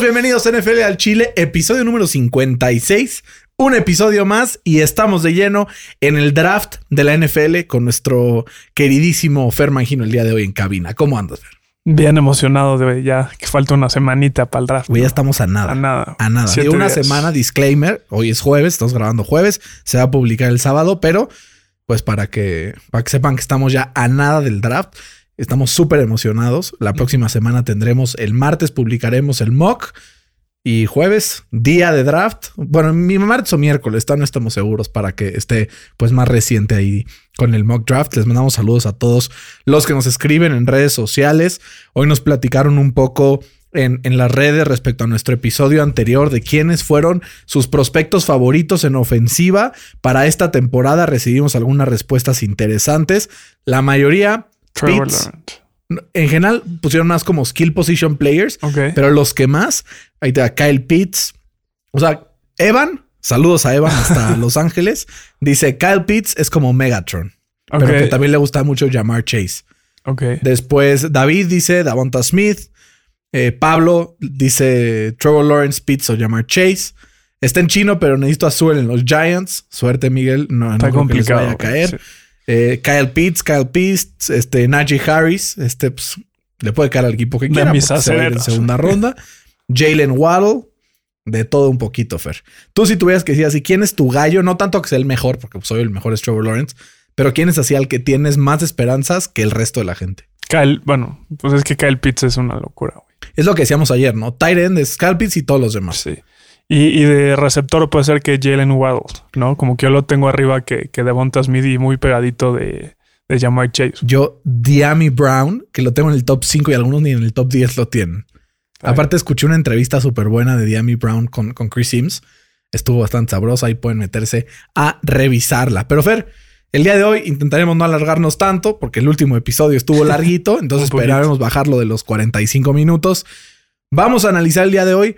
Bienvenidos a NFL al Chile, episodio número 56. Un episodio más y estamos de lleno en el draft de la NFL con nuestro queridísimo Fer Mangino el día de hoy en cabina. ¿Cómo andas, Fer? Bien emocionado de ya que falta una semanita para el draft. Güey, ya estamos a nada. A nada. A nada. Siete De una días. semana, disclaimer. Hoy es jueves, estamos grabando jueves. Se va a publicar el sábado, pero pues para que, para que sepan que estamos ya a nada del draft. Estamos súper emocionados. La próxima semana tendremos el martes, publicaremos el mock. Y jueves, día de draft. Bueno, mi martes o miércoles, no estamos seguros para que esté pues más reciente ahí con el mock draft. Les mandamos saludos a todos los que nos escriben en redes sociales. Hoy nos platicaron un poco en, en las redes respecto a nuestro episodio anterior de quiénes fueron sus prospectos favoritos en ofensiva para esta temporada. Recibimos algunas respuestas interesantes. La mayoría, Trevor Pitts. Lawrence. En general, pusieron más como skill position players. Pero los que más, ahí te da Kyle Pitts. O sea, Evan, saludos a Evan hasta Los Ángeles. Dice Kyle Pitts es como Megatron, pero que también le gusta mucho Jamar Chase. Ok. Después David dice Davonta Smith. Eh, Pablo dice Trevor Lawrence, Pitts o Jamar Chase. Está en chino, pero necesito azul en los Giants. Suerte, Miguel. No, no Está creo que les complicado. vaya a caer. sí. Eh, Kyle Pitts, Kyle Pitts, este, Najee Harris, este, pues, le puede caer al equipo que quiera. se va a ir en segunda ronda. Jalen Waddle, de todo un poquito, Fer. Tú si tuvieras que decir así, ¿quién es tu gallo? No tanto que sea el mejor, porque soy el mejor es Trevor Lawrence, pero ¿quién es así al que tienes más esperanzas que el resto de la gente? Kyle, bueno, pues es que Kyle Pitts es una locura, güey. Es lo que decíamos ayer, ¿no? Tight end es Kyle Pitts y todos los demás. Sí. Y, y de receptor puede ser que Jalen Waddle, ¿no? Como que yo lo tengo arriba que, que Devonta Smith y muy pegadito de, de Jamar Chase. Yo, Diami Brown, que lo tengo en el top 5 y algunos ni en el top 10 lo tienen. Ay. Aparte, escuché una entrevista súper buena de Diami Brown con, con Chris Sims. Estuvo bastante sabrosa. Ahí pueden meterse a revisarla. Pero Fer, el día de hoy intentaremos no alargarnos tanto porque el último episodio estuvo larguito. entonces esperaremos bajarlo de los 45 minutos. Vamos a analizar el día de hoy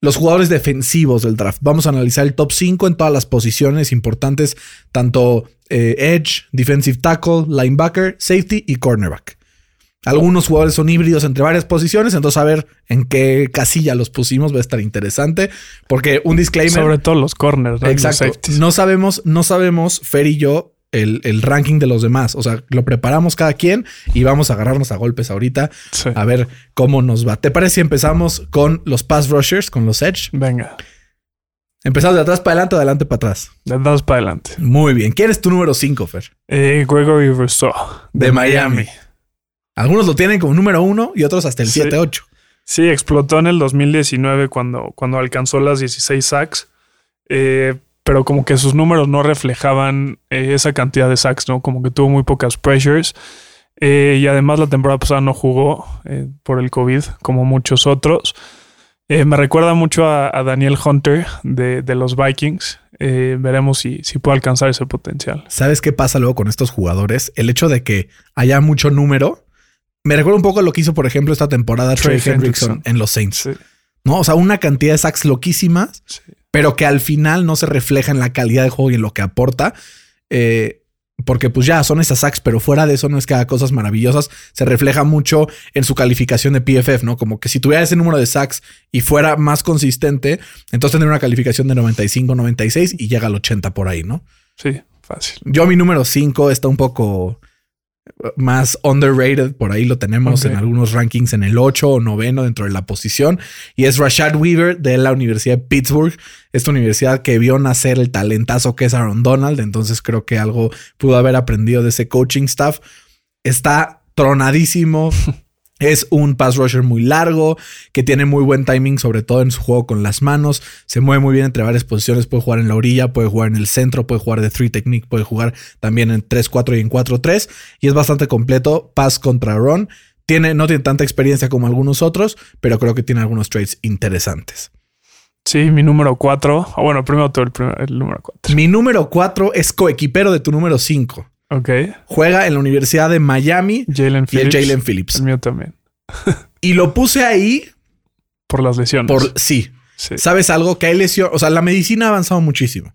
los jugadores defensivos del draft. Vamos a analizar el top 5 en todas las posiciones importantes, tanto eh, edge, defensive tackle, linebacker, safety y cornerback. Algunos jugadores son híbridos entre varias posiciones, entonces a ver en qué casilla los pusimos va a estar interesante, porque un disclaimer, Sobre todo los corners, ¿no? Los exacto, no sabemos, no sabemos Fer y yo el, el ranking de los demás, o sea, lo preparamos cada quien y vamos a agarrarnos a golpes ahorita Sí. a ver cómo nos va. ¿Te parece si empezamos con los pass rushers, con los edge? Venga, Empezamos de atrás para adelante o de adelante para atrás. de dos para adelante. Muy bien. ¿Quién es tu número 5, Fer? Eh, Gregory Rousseau. De Miami. Algunos lo tienen como número uno y otros hasta el Sí. 7-8. Sí, explotó en el 2019 cuando, cuando alcanzó las 16 sacks. Eh, pero como que sus números no reflejaban eh, esa cantidad de sacks, ¿no? Como que tuvo muy pocas pressures. Eh, y además la temporada pasada no jugó eh, por el COVID, como muchos otros. Me recuerda mucho a, a Daniel Hunter de, de los Vikings. Veremos si, si puede alcanzar ese potencial. ¿Sabes qué pasa luego con estos jugadores? El hecho de que haya mucho número. Me recuerda un poco lo que hizo, por ejemplo, esta temporada Trey, Trey Hendrickson Hendrickson. en los Saints. Sí, ¿No? O sea, una cantidad de sacks loquísimas, sí. Pero que al final no se refleja en la calidad de juego y en lo que aporta. Eh, porque pues ya son esas sacks, pero fuera de eso no es que haga cosas maravillosas. Se refleja mucho en su calificación de PFF, ¿no? Como que si tuviera ese número de sacks y fuera más consistente, entonces tendría una calificación de 95, 96 y llega al 80 por ahí, ¿no? Sí, fácil. Yo mi número 5 está un poco más underrated, por ahí lo tenemos en algunos rankings en el 8 o 9 dentro de la posición, y es Rashad Weaver de la Universidad de Pittsburgh, esta universidad que vio nacer el talentazo que es Aaron Donald, entonces creo que algo pudo haber aprendido de ese coaching staff. Está tronadísimo. Es un pass rusher muy largo, que tiene muy buen timing, sobre todo en su juego con las manos. Se mueve muy bien entre varias posiciones. Puede jugar en la orilla, puede jugar en el centro, puede jugar de three technique, puede jugar también en 3-4 y en 4-3. Y es bastante completo. Pass contra run. Tiene, no tiene tanta experiencia como algunos otros, pero creo que tiene algunos traits interesantes. Sí, mi número 4. O bueno, primero todo el, primer- el número 4. Mi número 4 es coequipero de tu número 5. Ok. Juega en la Universidad de Miami Jalen y el Phillips. Jalen Phillips. El mío también. Y lo puse ahí Por las lesiones. por sí. Sí. ¿Sabes algo? Que hay lesiones, o sea, la medicina ha avanzado muchísimo.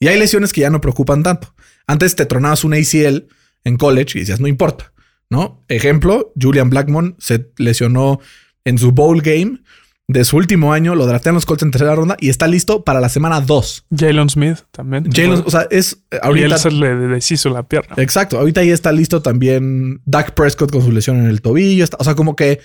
Y hay lesiones que ya no preocupan tanto. Antes te tronabas un ACL en college y decías, no importa, ¿no? Ejemplo, Julian Blackmon se lesionó en su bowl game de su último año, lo draftean los Colts en tercera ronda y está listo para la semana 2. Jalen Smith también. Jalen, o sea, es eh, y ahorita... él se le deshizo la pierna. Exacto, ahorita ya está listo también Dak Prescott con su lesión en el tobillo. está- o sea, como que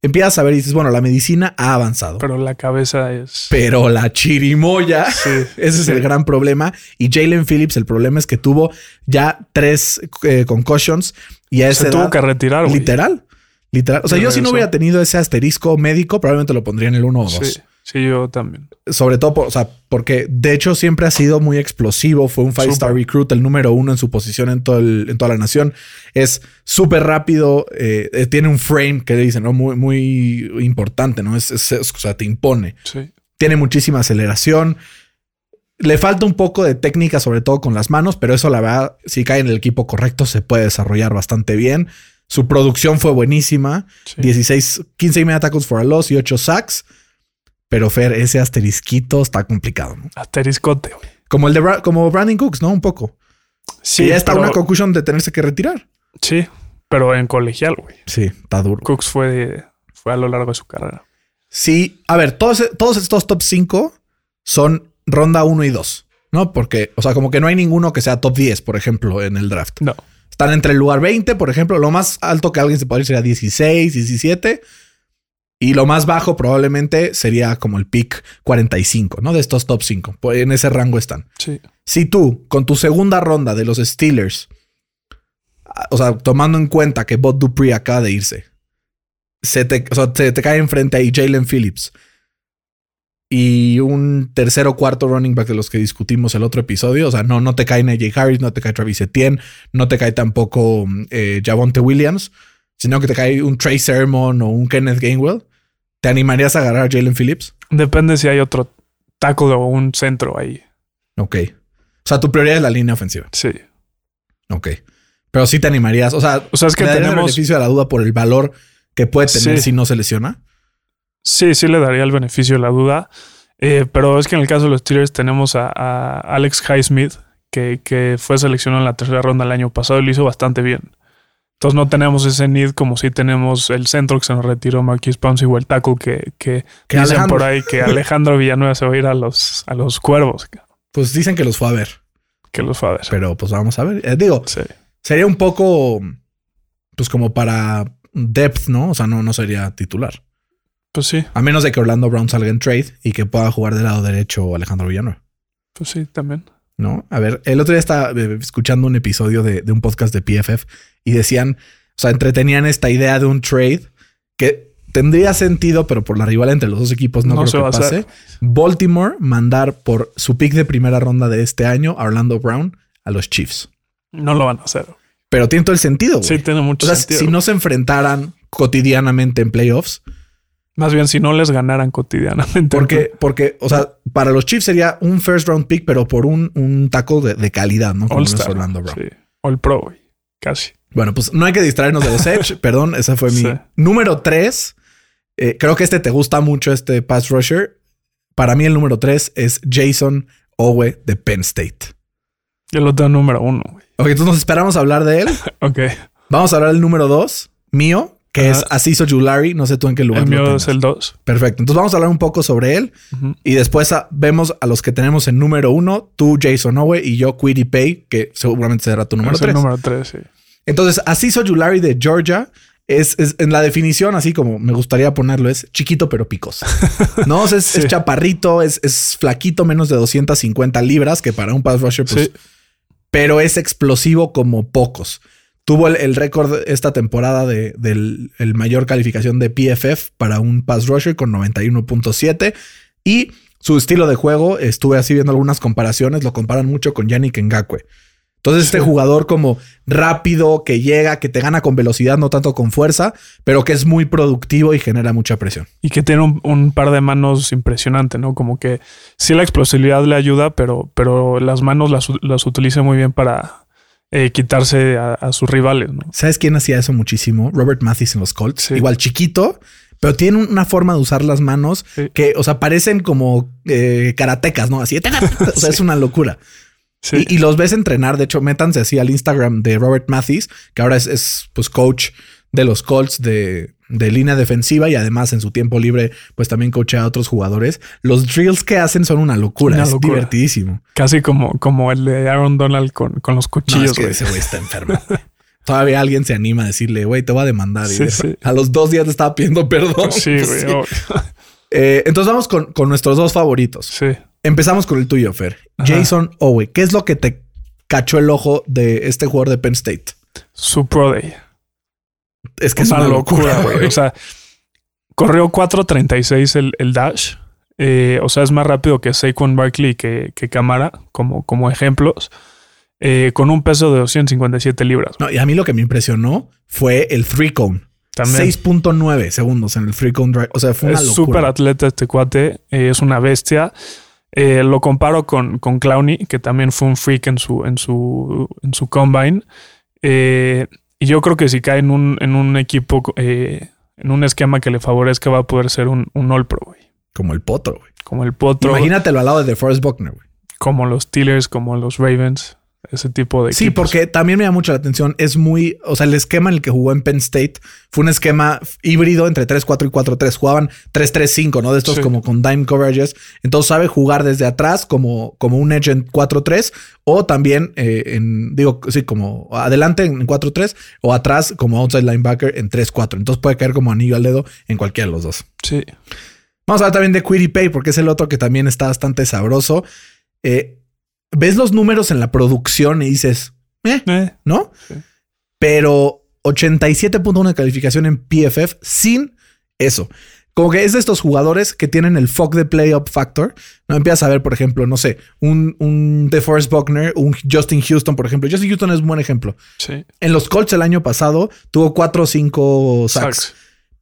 empiezas a ver y dices, bueno, la medicina ha avanzado. Pero la cabeza es. Pero la chirimoya, Sí, ese es sí. el gran problema. Y Jalen Phillips, el problema es que tuvo ya tres eh, concussions y a esa Se tuvo que retirar, literal, literal. O sea, yo si no hubiera tenido ese asterisco médico, probablemente lo pondría en el 1 o 2. Sí, sí, yo también. Sobre todo, por- o sea, porque de hecho siempre ha sido muy explosivo. Fue un five star recruit, el número uno en su posición en, todo el- en toda la nación. Es súper rápido. eh, eh, tiene un frame que dicen, ¿no? Muy, muy importante, ¿no? Es, es- es- o sea, te impone. Sí. Tiene muchísima aceleración. Le falta un poco de técnica, sobre todo con las manos, pero eso la verdad, si cae en el equipo correcto, se puede desarrollar bastante bien. Su producción fue buenísima. sí. 16, 15 y media tackles for a loss y 8 sacks. Pero Fer, ese asterisquito está complicado, ¿no? Asteriscote. Como el de Bra- como Brandon Cooks, ¿no? Un poco. Sí, y ya está pero- una conclusión de tenerse que retirar. Sí, pero en colegial, güey. Sí, está duro. Cooks fue, fue a lo largo de su carrera. Sí, a ver, todos, todos estos top 5 son ronda 1 y 2, ¿no? Porque, o sea, como que no hay ninguno que sea top 10, por ejemplo, en el draft. No. Están entre el lugar 20, por ejemplo, lo más alto que alguien se podría ir sería 16, 17. Y lo más bajo probablemente sería como el pick 45, ¿no? De estos top 5. Pues en ese rango están. Sí. Si tú, con tu segunda ronda de los Steelers, ah, o sea, tomando en cuenta que Bob Dupree acaba de irse, se te, o sea, se te cae enfrente ahí Jalen Phillips y un tercer o cuarto running back de los que discutimos el otro episodio. O sea, no, no te cae Najee Harris, no te cae Travis Etienne, no te cae tampoco eh, Javonte Williams, sino que te cae un Trey Sermon o un Kenneth Gainwell. ¿Te animarías a agarrar a Jalen Phillips? Depende si hay otro tackle o un centro ahí. Ok. O sea, tu prioridad es la línea ofensiva. Sí. Ok. Pero sí te animarías. O sea, O sea, es que ¿le darías el tenemos. beneficio de la duda por el valor que puede tener Sí. si no se lesiona. Sí, sí le daría el beneficio de la duda. Eh, pero es que en el caso de los Steelers tenemos a, a Alex Highsmith, que, que fue seleccionado en la tercera ronda el año pasado y lo hizo bastante bien. Entonces no tenemos ese need como si tenemos el centro que se nos retiró Marquis Pouncey o el tackle que, que, Que dicen Alejandro. por ahí que Alejandro Villanueva se va a ir a los, a los cuervos, Pues dicen que los fue a ver. que los va a ver. Pero pues vamos a ver. Eh, digo, Sí. sería un poco. Pues como para depth, ¿no? O sea, no, no sería titular. Pues sí, A menos de que Orlando Brown salga en trade y que pueda jugar del lado derecho Alejandro Villanueva. pues sí, también. ¿No? A ver, el otro día estaba eh, escuchando un episodio de, de un podcast de PFF y decían, o sea, entretenían esta idea de un trade que tendría sentido, pero por la rivalidad entre los dos equipos no, No creo se que va pase. Baltimore mandar por su pick de primera ronda de este año a Orlando Brown a los Chiefs. No lo van a hacer. Pero tiene todo el sentido. Sí, tiene mucho o sea, sentido. si no se enfrentaran cotidianamente en playoffs, Más bien, si no les ganaran cotidianamente. porque, porque, o sea, para los Chiefs sería un first round pick, pero por un, un tackle de, de calidad, ¿no? Como lo es All-Star. Orlando Brown. Sí. All Pro, güey. Casi. Bueno, pues no hay que distraernos de los Edge. Perdón, esa fue mi Sí. número 3. creo que este te gusta mucho, este pass rusher. Para mí el número 3 es Jason Owe de Penn State. Yo lo tengo número uno. Ok, entonces nos esperamos a hablar de él. Ok. Vamos a hablar del número 2, mío, que Ajá. es Asiso Julari. No sé tú en qué lugar El lo mío tengas. es el 2. Perfecto. Entonces vamos a hablar un poco sobre él y después vemos a los que tenemos en número 1, tú, Jason Owe y yo, Quiddy Pay, que seguramente será tu número es el 3. número 3, sí. Entonces, Asiso Julari de Georgia es, es- en la definición, así como me gustaría ponerlo, es chiquito pero picoso. No, es, es chaparrito, es, es flaquito, menos de 250 libras, que para un pass rusher, pues, Sí. pero es explosivo como pocos. Tuvo el, el récord esta temporada de, del el mayor calificación de PFF para un pass rusher con 91.7 y su estilo de juego, estuve así viendo algunas comparaciones, lo comparan mucho con Yannick Ngakwe. Entonces, este jugador como rápido, que llega, que te gana con velocidad, no tanto con fuerza, pero que es muy productivo y genera mucha presión. Y que tiene un, un par de manos impresionante, ¿no? Como que sí la explosividad le ayuda, pero, pero las manos las, las utiliza muy bien para eh, quitarse a, a sus rivales, ¿no? ¿Sabes quién hacía eso muchísimo? Robert Mathis en los Colts. Sí. Igual chiquito, pero tiene una forma de usar las manos Sí. que, o sea, parecen como eh, karatecas, ¿no? Así, o sea, es una locura. Sí. Y, y los ves entrenar. De hecho, métanse así al Instagram de Robert Mathis, que ahora es, es, pues coach de los Colts de, de línea defensiva y además en su tiempo libre, pues también coachea a otros jugadores. Los drills que hacen son una locura. Una es locura. divertidísimo. Casi como, como el de Aaron Donald con, con los No, cuchillos. es que ese güey está enfermo. Todavía alguien se anima a decirle, güey, te voy a demandar. Sí, sí. A los dos días le estaba pidiendo perdón. Sí, güey. Eh, entonces vamos con, con nuestros dos favoritos. sí. Empezamos con el tuyo, Fer. Ajá. Jason Owe. ¿Qué es lo que te cachó el ojo de este jugador de Penn State? Su Pro Day. Es que es una, locura, güey. O sea, corrió 4.36 el, el dash. Eh, o sea, es más rápido que Saquon Barkley que, que Camara, como, como ejemplos. Eh, con un peso de 257 libras. No, y a mí lo que me impresionó fue el three cone. También 6.9 segundos en el three cone drive. O sea, fue una es súper atleta este cuate. eh, es una bestia. Lo comparo con, con Clowney, que también fue un freak en su, en su, en su combine. Y yo creo que si cae en un, en un equipo, eh, en un esquema que le favorezca, va a poder ser un, un All Pro, güey. Como el potro, güey. Como el Potro, Imagínatelo al lado de DeForest Buckner, güey. como los Steelers, como los Ravens, ese tipo de Sí, equipos. porque también me llama mucho la atención. Es muy, o sea, el esquema en el que jugó en Penn State fue un esquema híbrido entre 3-4 y 4-3. Jugaban 3-3-5, ¿no? De estos Sí. como con dime coverages. Entonces sabe jugar desde atrás como, como un edge en 4-3 o también eh, en, digo, sí, como adelante en 4-3 o atrás como outside linebacker en 3-4. Entonces puede caer como anillo al dedo en cualquiera de los dos. Sí. Vamos a hablar también de Quiddy Pay porque es el otro que también está bastante sabroso. Eh, ves los números en la producción y dices, eh, Eh, ¿no? Sí. Pero 87.1 de calificación en PFF sin eso. Como que es de estos jugadores que tienen el fuck de play up factor. No empiezas a ver, por ejemplo, no sé, un, un DeForest Buckner, un Justin Houston, por ejemplo. Justin Houston es un buen ejemplo. sí. En los Colts el año pasado tuvo 4 o 5 sacks Sacks.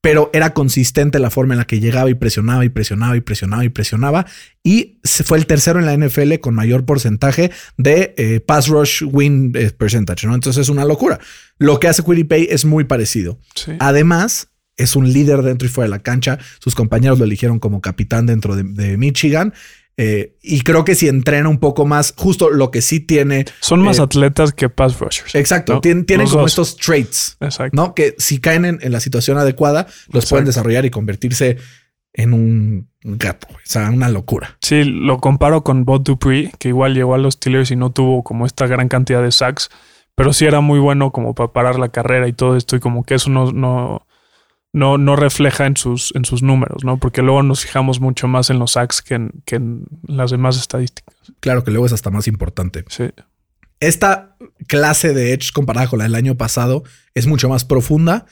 Pero era consistente la forma en la que llegaba y presionaba y presionaba y presionaba y presionaba. Y se fue el tercero en la NFL con mayor porcentaje de eh, pass rush win eh, percentage, ¿no? Entonces es una locura. Lo que hace Pay es muy parecido. Sí. Además, es un líder dentro y fuera de la cancha. Sus compañeros lo eligieron como capitán dentro de, de Michigan. Eh, y creo que si entrena un poco más, justo lo que sí tiene. Son más eh, atletas que pass rushers. Exacto, ¿no? tien- tienen Los como dos. estos traits. Exacto. ¿no? Que si caen en, en la situación adecuada, los pueden desarrollar y convertirse en un gato. O sea, una locura. Sí, lo comparo con Bob Dupree, que igual llegó a los Steelers y no tuvo como esta gran cantidad de sacks, pero sí era muy bueno como para parar la carrera y todo esto, y como que eso no, no, no, no refleja en sus, en sus números, ¿no? Porque luego nos fijamos mucho más en los sacks que en, que en las demás estadísticas. Claro que luego es hasta más importante. Sí, Esta clase de edge comparada con la del año pasado es mucho más profunda,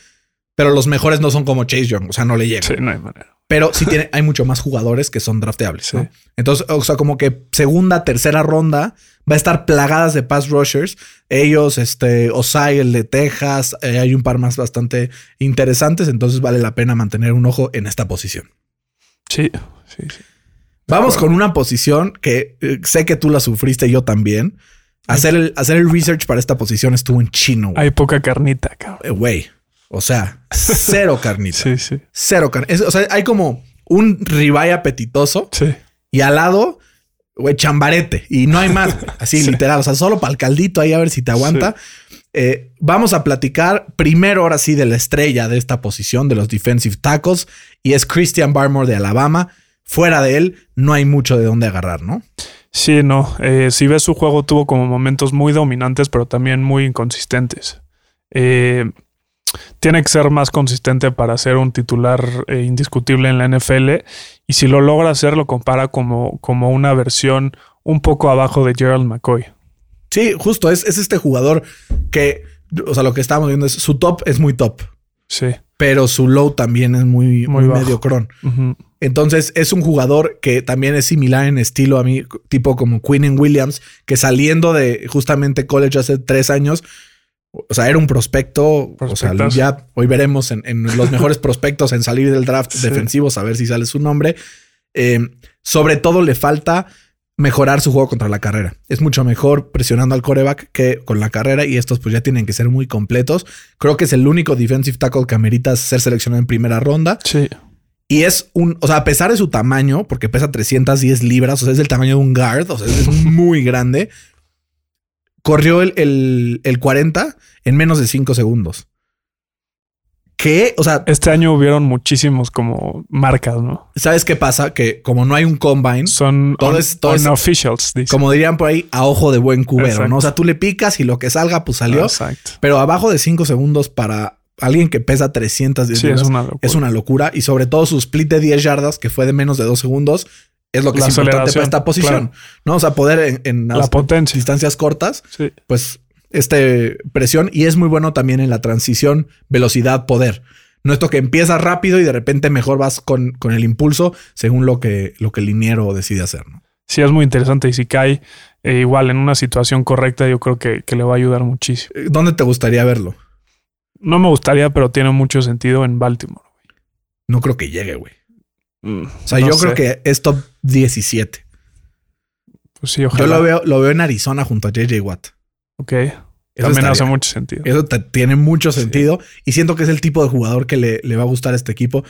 pero los mejores no son como Chase Young. O sea, no le llegan. sí, no hay manera. Pero sí tiene, hay mucho más jugadores que son drafteables. Sí. ¿no? Entonces, o sea, como que segunda, tercera ronda va a estar plagadas de pass rushers. Ellos, este, Osai, el de Texas, eh, hay un par más bastante interesantes. Entonces vale la pena mantener un ojo en esta posición. Sí, sí, sí. Vamos con una posición que eh, sé que tú la sufriste yo también. Hacer el, hacer el research para esta posición estuvo en chino. güey. Hay poca carnita, cabrón. Eh, Güey. O sea, cero carnita. Sí, sí, Cero carnita. O sea, hay como un ribeye apetitoso sí. y al lado, güey, chambarete. Y no hay más. Así Sí. literal. O sea, solo para el caldito ahí a ver si te aguanta. Eh, vamos a platicar primero, ahora sí, de la estrella de esta posición, de los defensive tackles. Y es Christian Barmore de Alabama. Fuera de él, no hay mucho de dónde agarrar, ¿no? Sí, no. Eh, si ves su juego, tuvo como momentos muy dominantes, pero también muy inconsistentes. Eh, tiene que ser más consistente para ser un titular eh, indiscutible en la NFL. Y si lo logra hacer, lo compara como, como una versión un poco abajo de Gerald McCoy. Sí, justo. Es, es este jugador que, o sea, lo que estamos viendo es su top es muy top. Sí. pero su low también es muy, Muy muy mediocrón. Ujú. Entonces es un jugador que también es similar en estilo a mí, tipo como Quinn Williams, que saliendo de justamente college hace tres años, o sea, era un prospecto, o sea, ya hoy veremos en, en los mejores prospectos en salir del draft Sí. defensivos, a ver si sale su nombre. Eh, sobre todo le falta mejorar su juego contra la carrera. Es mucho mejor presionando al coreback que con la carrera y estos pues ya tienen que ser muy completos. Creo que es el único defensive tackle que amerita ser seleccionado en primera ronda. Sí. Y es un, o sea, a pesar de su tamaño, porque pesa 310 libras, o sea, es del tamaño de un guard, o sea, es muy grande. Corrió el, el, el 40 en menos de 5 segundos. ¿Qué? O sea, Este año hubieron muchísimos como marcas, ¿no? ¿sabes qué pasa? Que como no hay un combine, Son Todo un- es- todo es- unofficials, dice. como dirían por ahí, a ojo de buen cubero, Exacto. ¿no? O sea, tú le picas y lo que salga, pues salió. Exacto. Pero abajo de 5 segundos para alguien que pesa 310 Sí, es una locura. es una locura. Y sobre todo su split de 10 yardas, que fue de menos de 2 segundos, es lo que La es importante para esta posición. ¿No? O sea, poder en, en La las distancias cortas, Sí. pues este presión y es muy bueno también en la transición velocidad poder. No esto que empiezas rápido y de repente mejor vas con, con el impulso según lo que, lo que el liniero decide hacer. ¿no? Sí, es muy interesante. Y si cae eh, igual en una situación correcta, yo creo que, que le va a ayudar muchísimo. Eh, ¿Dónde te gustaría verlo? No me gustaría, pero tiene mucho sentido en Baltimore. No creo que llegue, güey. Mm, O sea, no yo creo que es top 17. Pues sí, ojalá. Yo lo veo, lo veo en Arizona junto a JJ Watt. Ok. Eso También estaría- hace mucho sentido. Eso te- tiene mucho Sí. sentido y siento que es el tipo de jugador que le, le va a gustar a este equipo,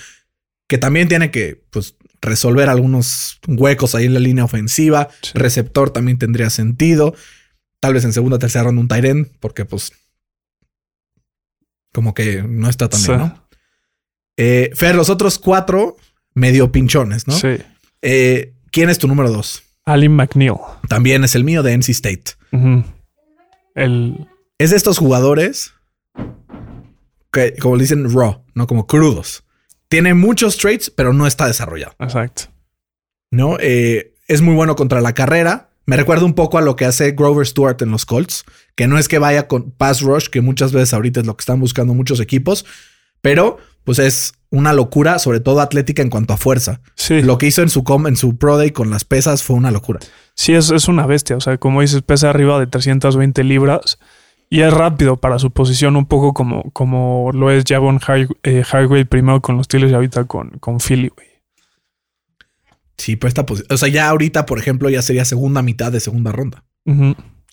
que también tiene que pues, resolver algunos huecos ahí en la línea ofensiva. Sí. Receptor también tendría sentido. Tal vez en segunda o tercera ronda un Tyren, porque pues como que no está tan bien. ¿no? Eh, Fer, los otros cuatro medio pinchones, ¿no? Sí. Eh, ¿Quién es tu número dos? Alin McNeil. También es el mío de NC State. El. Es de estos jugadores que, como le dicen, raw, no como crudos. Tiene muchos traits, pero no está desarrollado. Exacto. ¿no? Eh, es muy bueno contra la carrera. Me recuerda un poco a lo que hace Grover Stewart en los Colts, que no es que vaya con pass rush, que muchas veces ahorita es lo que están buscando muchos equipos, pero pues es una locura, sobre todo atlética en cuanto a fuerza. Sí. Lo que hizo en su, com- en su Pro Day con las pesas fue una locura. Sí, es, es una bestia. O sea, como dices, pesa arriba de 320 libras y es rápido para su posición, un poco como, como lo es Javon Har- eh, Hargrave primero con los Steelers y ahorita con, con Philly, güey. Sí, pero esta O sea, ya ahorita, por ejemplo, ya sería segunda mitad de segunda ronda.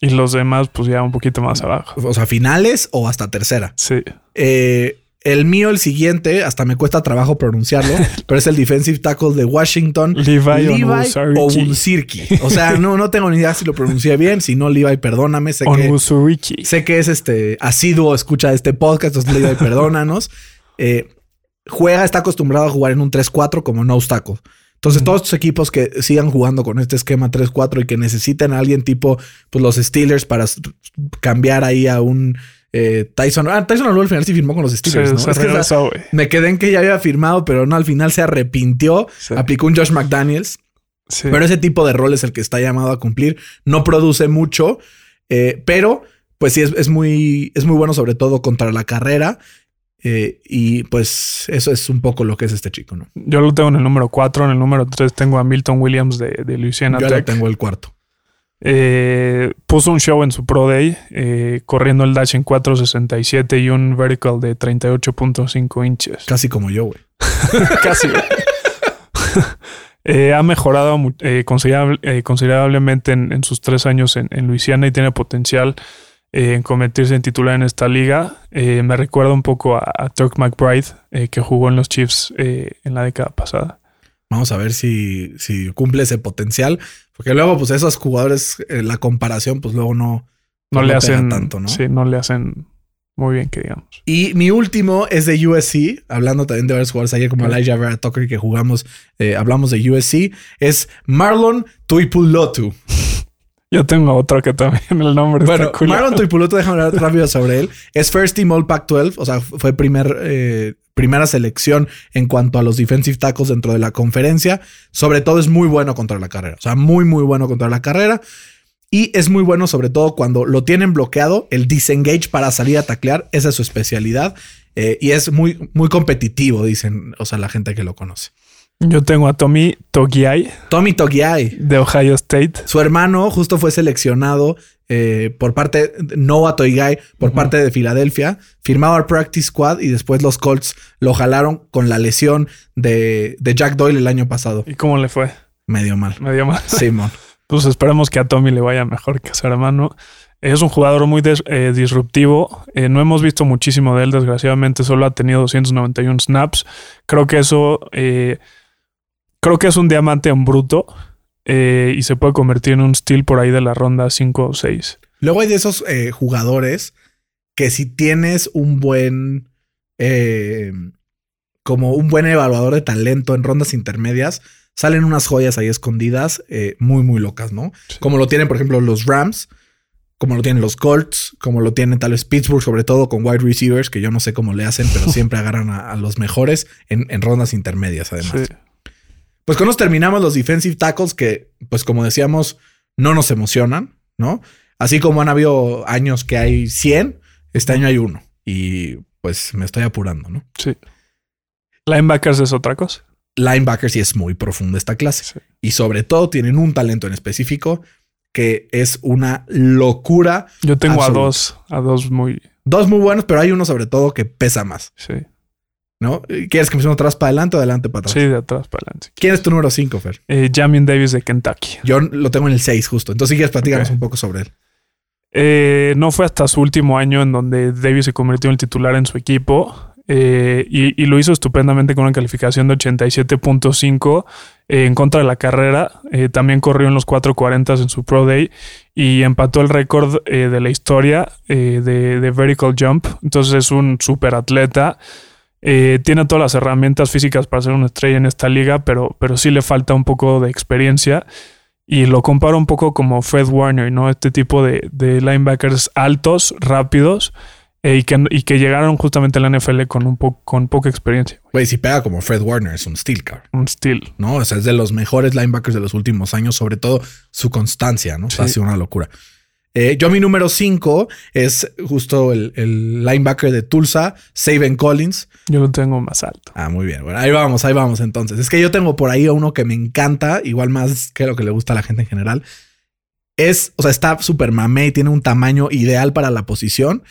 Y los demás, pues ya un poquito más abajo. O sea, finales o hasta tercera. Sí. Eh, el mío, el siguiente, hasta me cuesta trabajo pronunciarlo, pero es el defensive tackle de Washington. Levi, Levi. O sea, no, no tengo ni idea si lo pronuncié bien. Si no, Levi, perdóname. Sé que, sé que es este asiduo, escucha este podcast. Entonces, Levi, perdónanos. Eh, juega, está acostumbrado a jugar en un 3-4 como no tackle. Entonces, todos estos equipos que sigan jugando con este esquema 3-4 y que necesiten a alguien tipo pues, los Steelers para cambiar ahí a un eh, Tyson. Ah, Tyson al final sí firmó con los Steelers, ¿no? se Es que, o sea, regresó, güey. me quedé en que ya había firmado, pero no, al final se arrepintió. Sí. Aplicó un Josh McDaniels. Sí. Pero ese tipo de rol es el que está llamado a cumplir. No produce mucho, eh, pero pues sí es, es muy, es muy bueno, sobre todo contra la carrera. Eh, y pues eso es un poco lo que es este chico, ¿no? Yo lo tengo en el número 4. En el número 3 tengo a Milton Williams de, de Louisiana Yo lo tengo el cuarto. Eh, puso un show en su Pro Day, eh, corriendo el dash en 4.67 y un vertical de 38.5 inches. Casi como yo, güey. Casi. güey. Eh, ha mejorado eh, considerable- considerablemente en, en sus tres años en, en Luisiana y tiene potencial en convertirse en titular en esta liga. Me recuerda un poco a, a Turk McBride, que jugó en los Chiefs en la década pasada. Vamos a ver si, si cumple ese potencial. Porque luego, pues esos jugadores, eh, la comparación, pues luego no, No le hacen tanto, ¿no? Sí, no le hacen muy bien, que digamos. Y mi último es de USC, hablando también de varios jugadores ayer como. Elijah Vera Tucker que jugamos, eh, hablamos de USC, es Marlon Tuipulotu. Yo tengo otro que también el nombre Bueno, está culero. Marlon Tuipulotu, déjame hablar rápido sobre él. Es First Team All Pac-12, o sea, fue primer, eh, primera selección en cuanto a los defensive tackles dentro de la conferencia. Sobre todo es muy bueno contra la carrera, o sea, muy, muy bueno contra la carrera. Y es muy bueno, sobre todo cuando lo tienen bloqueado, el disengage para salir a taclear, esa es su especialidad. Eh, y es muy, muy competitivo, dicen, o sea, la gente que lo conoce. Yo tengo a Tommy Togiai Tommy Togiai. de Ohio State. Su hermano justo fue seleccionado eh, por parte Noah Togiai, por parte de Filadelfia, firmado al Practice Squad y después los Colts lo jalaron con la lesión de, de Jack Doyle el año pasado. ¿Y cómo le fue? Medio mal. Medio mal. Simón. Pues esperemos que a Tommy le vaya mejor que a su hermano. Es un jugador muy des- eh, disruptivo. Eh, no hemos visto muchísimo de él, desgraciadamente. Solo ha tenido 291 snaps. Creo que eso. Creo que es un diamante en bruto. eh, y se puede convertir en un steal por ahí de la ronda 5 o 6. Luego hay de esos eh, jugadores que si tienes un buen, eh, como un buen evaluador de talento en rondas intermedias, salen unas joyas ahí escondidas eh, muy, muy locas, ¿no? Sí. Como lo tienen, por ejemplo, los Rams, como lo tienen los Colts, como lo tienen tal vez Pittsburgh, sobre todo con wide receivers, que yo no sé cómo le hacen, pero siempre agarran a, a los mejores en, en rondas intermedias, además. Sí. Pues con nos terminamos los defensive tackles que, pues como decíamos, no nos emocionan, ¿no? Así como han habido años que hay 100, este año hay uno. Y pues me estoy apurando, ¿no? sí. Linebackers es otra cosa. Linebackers sí es muy profunda esta clase. Sí. Y sobre todo tienen un talento en específico que es una locura. Yo tengo a dos, a dos muy. Dos muy buenos, pero hay uno sobre todo que pesa más, Sí, ¿no? ¿Quieres que empecemos atrás para adelante o adelante para atrás? sí, de atrás para adelante. ¿Quién es tu número 5, Fer? Eh, Jamin Davis de Kentucky. Yo lo tengo en el 6 justo. Entonces, si quieres, platícanos Ok. un poco sobre él. Eh, no fue hasta su último año en donde Davis se convirtió en el titular en su equipo eh, y, y lo hizo estupendamente con una calificación de 87.5 eh, en contra de la carrera. Eh, también corrió en los 440 en su Pro Day y empató el récord de la historia de, de vertical jump. Entonces es un super atleta. Eh, tiene todas las herramientas físicas para ser una estrella en esta liga, pero, pero sí le falta un poco de experiencia. Y lo comparo un poco como Fred Warner, ¿no? Este tipo de, de linebackers altos, rápidos, eh, y, que, y que llegaron justamente a la NFL con, un po- con poca experiencia. Güey, si pega como Fred Warner, es un steel car, Un steel. ¿no? O sea, es de los mejores linebackers de los últimos años, sobre todo su constancia, ¿no? O sea, Sí. Ha sido una locura. Eh, yo, mi número 5 es justo el, el linebacker de Tulsa, Saban Collins. Yo lo tengo más alto. Ah, muy bien. Bueno, ahí vamos, ahí vamos entonces. Es que yo tengo por ahí a uno que me encanta, igual más que lo que le gusta a la gente en general. Es, o sea, está súper mamey, tiene un tamaño ideal para la posición.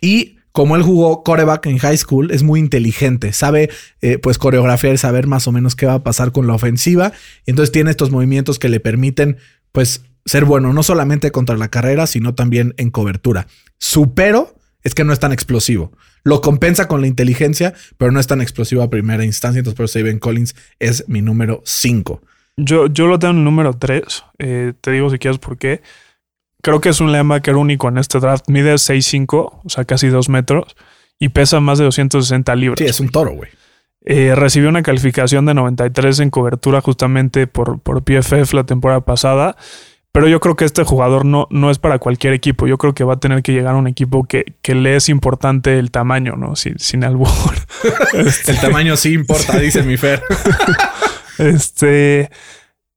Y como él jugó coreback en high school, es muy inteligente, sabe eh, pues coreografiar, saber más o menos qué va a pasar con la ofensiva. Y entonces tiene estos movimientos que le permiten pues ser bueno, no solamente contra la carrera, sino también en cobertura. Su pero es que no es tan explosivo. Lo compensa con la inteligencia, pero no es tan explosivo a primera instancia. Entonces, por eso Saban Collins es mi número 5. Yo, yo lo tengo en el número 3. te digo si quieres por qué. Creo que es un linebacker único en este draft. Mide 6'5, o sea, casi 2 metros, y pesa más de 260 libras. Sí, es un toro, güey. Eh, recibió una calificación de 93 en cobertura justamente por, por PFF la temporada pasada. Pero yo creo que este jugador no, no es para cualquier equipo. Yo creo que va a tener que llegar a un equipo que, que le es importante el tamaño, ¿no? Sin, sin albur. Este, El tamaño sí importa, dice mi Fer. este,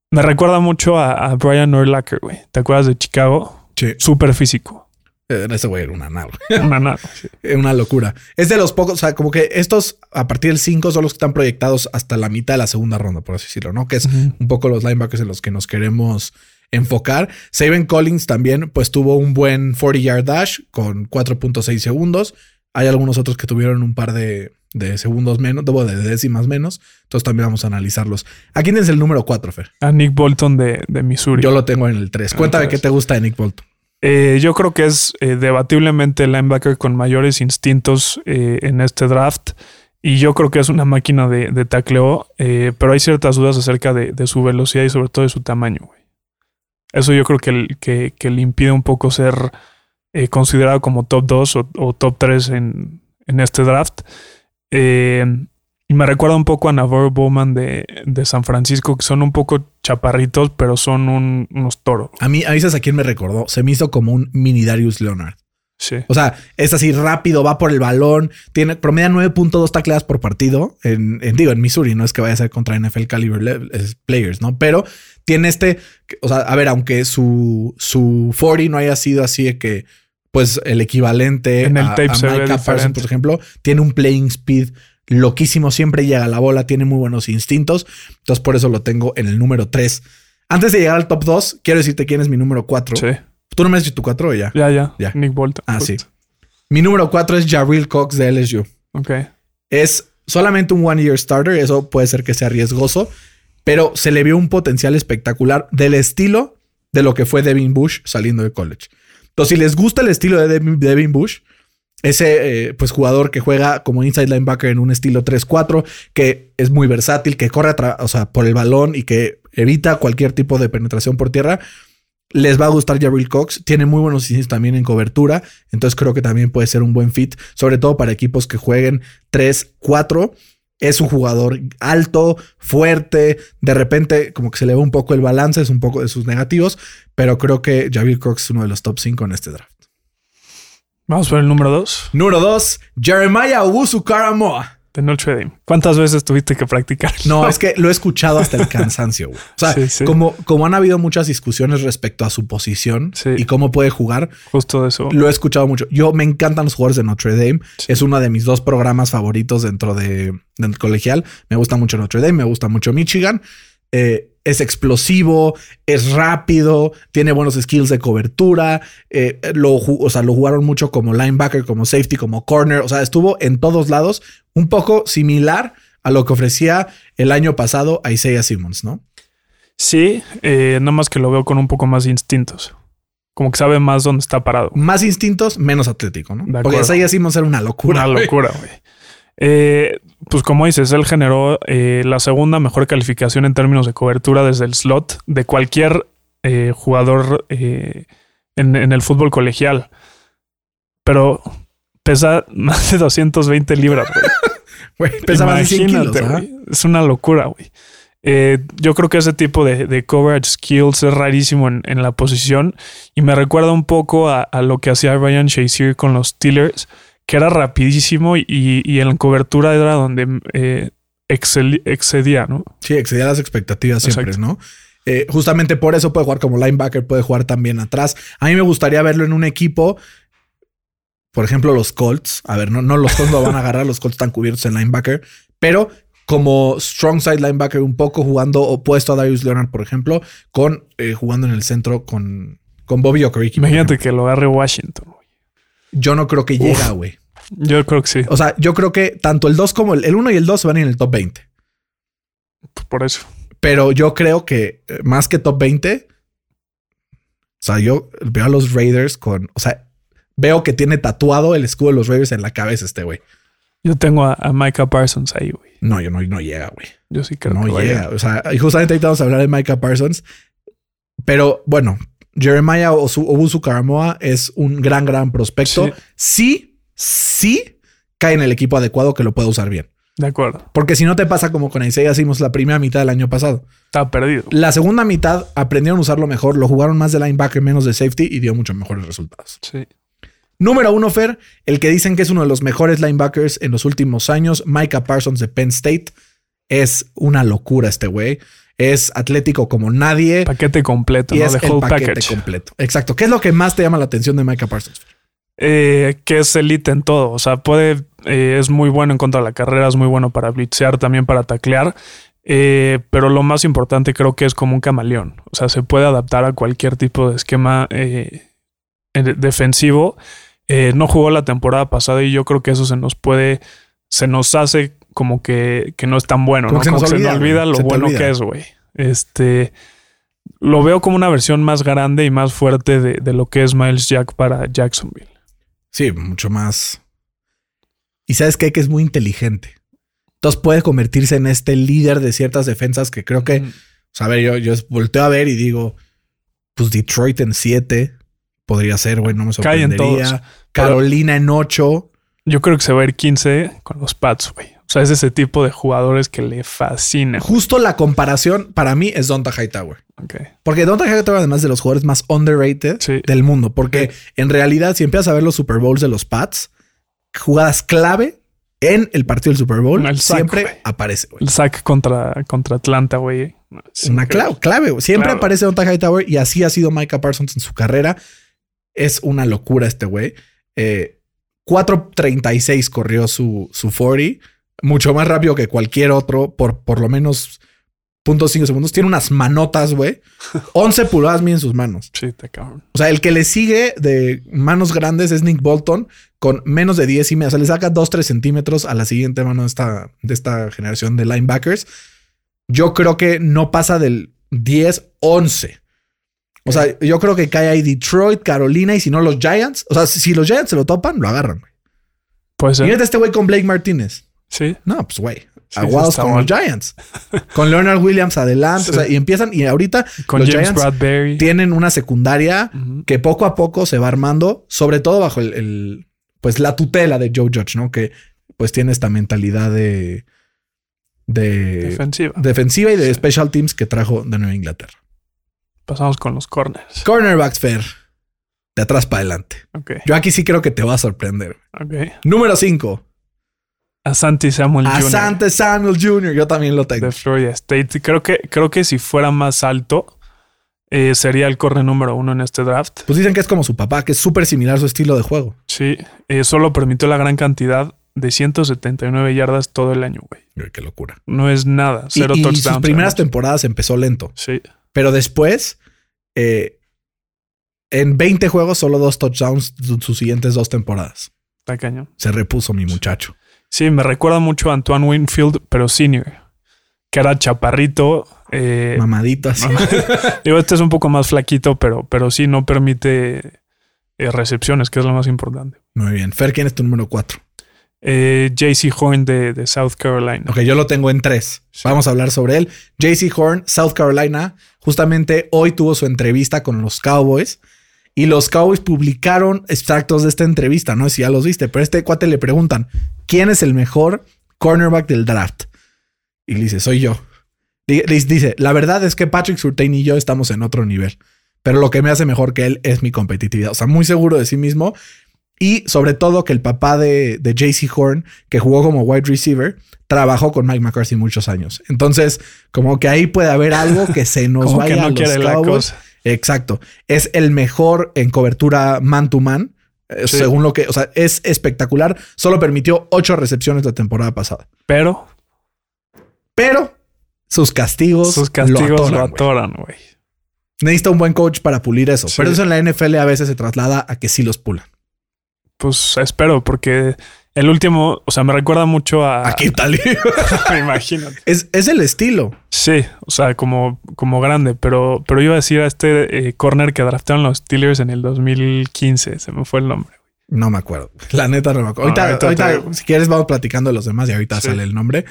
me recuerda mucho a, a Brian Urlacher, güey. ¿Te acuerdas de Chicago? Sí. Súper físico. Eh, Ese güey era una nave. Una sí. Es una locura. Es de los pocos, o sea, como que estos a partir del 5 son los que están proyectados hasta la mitad de la segunda ronda, por así decirlo, ¿no? Que es un poco los linebackers en los que nos queremos enfocar. Saban Collins también, pues tuvo un buen 40 yard dash con 4.6 segundos. Hay algunos otros que tuvieron un par de, de segundos menos, de décimas menos. Entonces también vamos a analizarlos. ¿A quién es el número 4, Fer? A Nick Bolton de, de Missouri. Yo lo tengo en el 3. Cuéntame qué te gusta de Nick Bolton. Eh, yo creo que es eh, debatiblemente el linebacker con mayores instintos eh, en este draft. Y yo creo que es una máquina de, de tacleo, eh, pero hay ciertas dudas acerca de, de su velocidad y sobre todo de su tamaño. güey. Eso yo creo que, que, que le impide un poco ser eh, considerado como top 2 o, o top 3 en, en este draft. Eh, y me recuerda un poco a Navarro Bowman de, de San Francisco, que son un poco chaparritos, pero son un- unos toros. A mí, a veces a quién me recordó. Se me hizo como un mini Darius Leonard. Sí. O sea, es así rápido, va por el balón, tiene promedia 9.2 tacleadas por partido. En, en- digo, en Missouri, no es que vaya a ser contra NFL caliber players, ¿no? Pero tiene este, o sea, a ver, aunque su, su 40 no haya sido así de que pues el equivalente En el a, tape a Micah Parsons, por ejemplo, tiene un playing speed loquísimo, siempre llega a la bola, tiene muy buenos instintos. Entonces, por eso lo tengo en el número 3. Antes de llegar al top 2, quiero decirte quién es mi número 4. Sí. ¿Tú no me has dicho tu 4 o ya? Ya, ya. Ya. Nick Bolton. Ah, sí. Mi número 4 es Jarrell Cox de LSU. Ok. Es solamente un one year starter, eso puede ser que sea riesgoso, pero se le vio un potencial espectacular del estilo de lo que fue Devin Bush saliendo de college. Entonces, si les gusta el estilo de Devin, Bush, ese eh, pues jugador que juega como inside linebacker en un estilo 3-4, que es muy versátil, que corre o sea, por el balón y que evita cualquier tipo de penetración por tierra, les va a gustar Jarrell Cox. Tiene muy buenos inicios también en cobertura. Entonces creo que también puede ser un buen fit, sobre todo para equipos que jueguen 3-4. Es un jugador alto, fuerte. De repente, como que se le va un poco el balance, es un poco de sus negativos. Pero creo que Jarrell Cox es uno de los top 5 en este draft. Vamos por el número 2 Número 2, Jeremiah Owusu Karamoa. De Notre Dame. ¿Cuántas veces tuviste que practicar? No, es que lo he escuchado hasta el cansancio. güey. O sea, Sí, sí. Como, como han habido muchas discusiones respecto a su posición Sí. y cómo puede jugar, Justo de eso. Lo he escuchado mucho. Yo me encantan los jugadores de Notre Dame. Es uno de mis dos programas favoritos dentro de, del colegial. Me gusta mucho Notre Dame, me gusta mucho Michigan. Eh, es explosivo, es rápido, tiene buenos skills de cobertura. eh, lo, o sea, lo jugaron mucho como linebacker, como safety, como corner. O sea, estuvo en todos lados, un poco similar a lo que ofrecía el año pasado a Isaiah Simmons, ¿no? Sí, eh, nada más que lo veo con un poco más de instintos. Como que sabe más dónde está parado. Más instintos, menos atlético, ¿no? De Porque. Isaiah Simmons era una locura. Una locura, güey. Eh, pues como dices, él generó eh, la segunda mejor calificación en términos de cobertura desde el slot de cualquier eh, jugador en, en el fútbol colegial. Pero pesa más de 220 libras, güey. Pesa más de 100 kilos. Güey. Es una locura, güey. Eh, yo creo que ese tipo de, de coverage skills es rarísimo en, en la posición y me recuerda un poco a, a lo que hacía Ryan Shazier con los Steelers, que era rapidísimo y, y en la cobertura era donde eh, excel- excedía, ¿no? Sí, excedía las expectativas siempre, Exacto. ¿no? Eh, justamente por eso puede jugar como linebacker, puede jugar también atrás. A mí me gustaría verlo en un equipo, por ejemplo, los Colts. A ver, no, no los Colts lo van a agarrar, los Colts están cubiertos en linebacker, pero como strong side linebacker, un poco jugando opuesto a Darius Leonard, por ejemplo, con eh, jugando en el centro con, con Bobby Okereke. Imagínate que lo agarre Washington. Yo no creo que Uf. llega, güey. Yo creo que sí, O sea, yo creo que tanto el 2 como el, el 1 y el 2 se van en el top 20. pues por eso. Pero yo creo que eh, más que top 20, o sea, yo veo a los Raiders con, o sea, veo que tiene tatuado el escudo de los Raiders en la cabeza este güey. Yo tengo a, a Micah Parsons ahí, güey. No, yo no, no llega, güey. Yo sí creo No que llega. O sea, y justamente ahorita vamos a hablar de Micah Parsons. Pero bueno, Jeremiah Owusu Karamoa es un gran, gran prospecto. Sí, sí cae en el equipo adecuado que lo pueda usar bien. De acuerdo. Porque si no te pasa como con Isaiah hicimos la primera mitad del año pasado. Está perdido. La segunda mitad aprendieron a usarlo mejor, lo jugaron más de linebacker, menos de safety y dio mucho mejores resultados. Sí. Número uno, Fer, el que dicen que es uno de los mejores linebackers en los últimos años, Micah Parsons de Penn State. Es una locura este güey. Es atlético como nadie Paquete completo, y ¿no? es De el whole paquete package. completo. Exacto. ¿Qué es lo que más te llama la atención de Micah Parsons? eh, que es elite en todo. O sea, puede, eh, es muy bueno en contra de la carrera, es muy bueno para blitzear, también para taclear. Eh, pero lo más importante creo que es como un camaleón. O sea, se puede adaptar a cualquier tipo de esquema defensivo. Eh, no jugó la temporada pasada y yo creo que eso se nos puede, se nos hace como que, que no es tan bueno, Como ¿no? que se como nos que se olvida, nos olvida güey. lo Se bueno olvida. que es, güey. Este lo veo como una versión más grande y más fuerte de, de lo que es Miles Jack para Jacksonville. Sí, mucho más. Y sabes qué? que es muy inteligente. Entonces puede convertirse en este líder de ciertas defensas que creo que, Mm. o sea, a ver, yo, yo volteo a ver y digo, pues Detroit en 7 podría ser, güey, no me sorprendería. todos. Carolina en 8. Yo creo que se va a ir 15 con los Pats, güey. O sea, es ese tipo de jugadores que le fascina. Justo la comparación para mí es Donta Hightower. Ok. Porque Donta Hightower además de los jugadores más underrated Sí. del mundo. Porque en realidad, si empiezas a ver los Super Bowls de los Pats, jugadas clave en el partido del Super Bowl, El siempre aparece. El sack contra, contra Atlanta, güey. Es Una clave, clave. Siempre Claro. aparece Donta Hightower y así ha sido Micah Parsons en su carrera. Es una locura este güey. Eh, 4.36 corrió su, su 40. Mucho más rápido que cualquier otro, por, por lo menos 0.5 segundos. Tiene unas manotas, güey. 11 pulgadas miden sus manos. Sí, te cabrón. O sea, el que le sigue de manos grandes es Nick Bolton con menos de 10 y media. O sea, le saca 2-3 centímetros a la siguiente mano de esta, de esta generación de linebackers. Yo creo que no pasa del 10-11. O sea, yo creo que cae ahí Detroit, Carolina y si no los Giants. O sea, si los Giants se lo topan, lo agarran. ser. Mírate este güey con Blake Martínez. Sí. No, pues güey. Sí, Aguados está con los Giants. con Leonard Williams adelante. O sea, y empiezan. Y ahorita Con los James Giants Bradbury. tienen una secundaria que poco a poco se va armando, sobre todo bajo el, el, pues la tutela de Joe Judge, ¿no? Que pues tiene esta mentalidad de, de Defensiva. defensiva y de Sí. special teams que trajo de Nueva Inglaterra. Pasamos con los corners. Cornerbacks fair. De atrás para adelante. Ok. Yo aquí sí creo que te va a sorprender. Ok. Número 5. Asante Samuel Jr. Asante Samuel Jr. Yo también lo tengo. de Florida State. Creo que, creo que si fuera más alto, eh, sería el corner número uno en este draft. Pues dicen que es como su papá, que es súper similar su estilo de juego. Sí, eh, solo permitió la gran cantidad de 179 yardas todo el año, güey. Qué locura. No es nada. Y, Cero y touchdowns. sus primeras además. temporadas empezó lento. Sí, Pero después, eh, en 20 juegos, solo dos touchdowns su- sus siguientes dos temporadas. está cañón. Se repuso mi muchacho. Sí, me recuerda mucho a Antoine Winfield, pero senior. Que era chaparrito. eh, Mamadito así. digo, este es un poco más flaquito, pero, pero sí no permite eh, recepciones, que es lo más importante. Muy bien. Fer, ¿quién es tu número 4? Eh, JC Horn de, de South Carolina. Ok, yo lo tengo en tres. Sí. Vamos a hablar sobre él. JC Horn, South Carolina. Justamente hoy tuvo su entrevista con los Cowboys. Y los Cowboys publicaron extractos de esta entrevista. No sé si ya los viste, pero a este cuate le preguntan: ¿Quién es el mejor cornerback del draft? Y le dice: Soy yo. Di- di- Dice: La verdad es que Patrick Surtain y yo estamos en otro nivel. Pero lo que me hace mejor que él es mi competitividad. O sea, muy seguro de sí mismo. Y sobre todo que el papá de, de JC Horn, que jugó como wide receiver, trabajó con Mike McCarthy muchos años. Entonces, como que ahí puede haber algo que se nos Como vaya que a no los quiere la cosa. Exacto. Es el mejor en cobertura man to man. Sí. Según lo que, o sea, es espectacular. Solo permitió ocho recepciones la temporada pasada. Pero Pero sus castigos, sus castigos lo atoran, güey. atoran, güey. Necesita un buen coach para pulir eso. Sí. Pero eso en la NFL a veces se traslada a que sí los pulan. Pues espero, porque el último, o sea, me recuerda mucho a. Aquí tal. Imagínate. es, es el estilo. Sí, o sea, como, como grande, pero, pero iba a decir a este eh, corner que draftaron los Steelers en el 2015, se me fue el nombre. No me acuerdo. La neta no me acuerdo. No, ahorita, ahorita si quieres, vamos platicando de los demás y ahorita Sí. sale el nombre.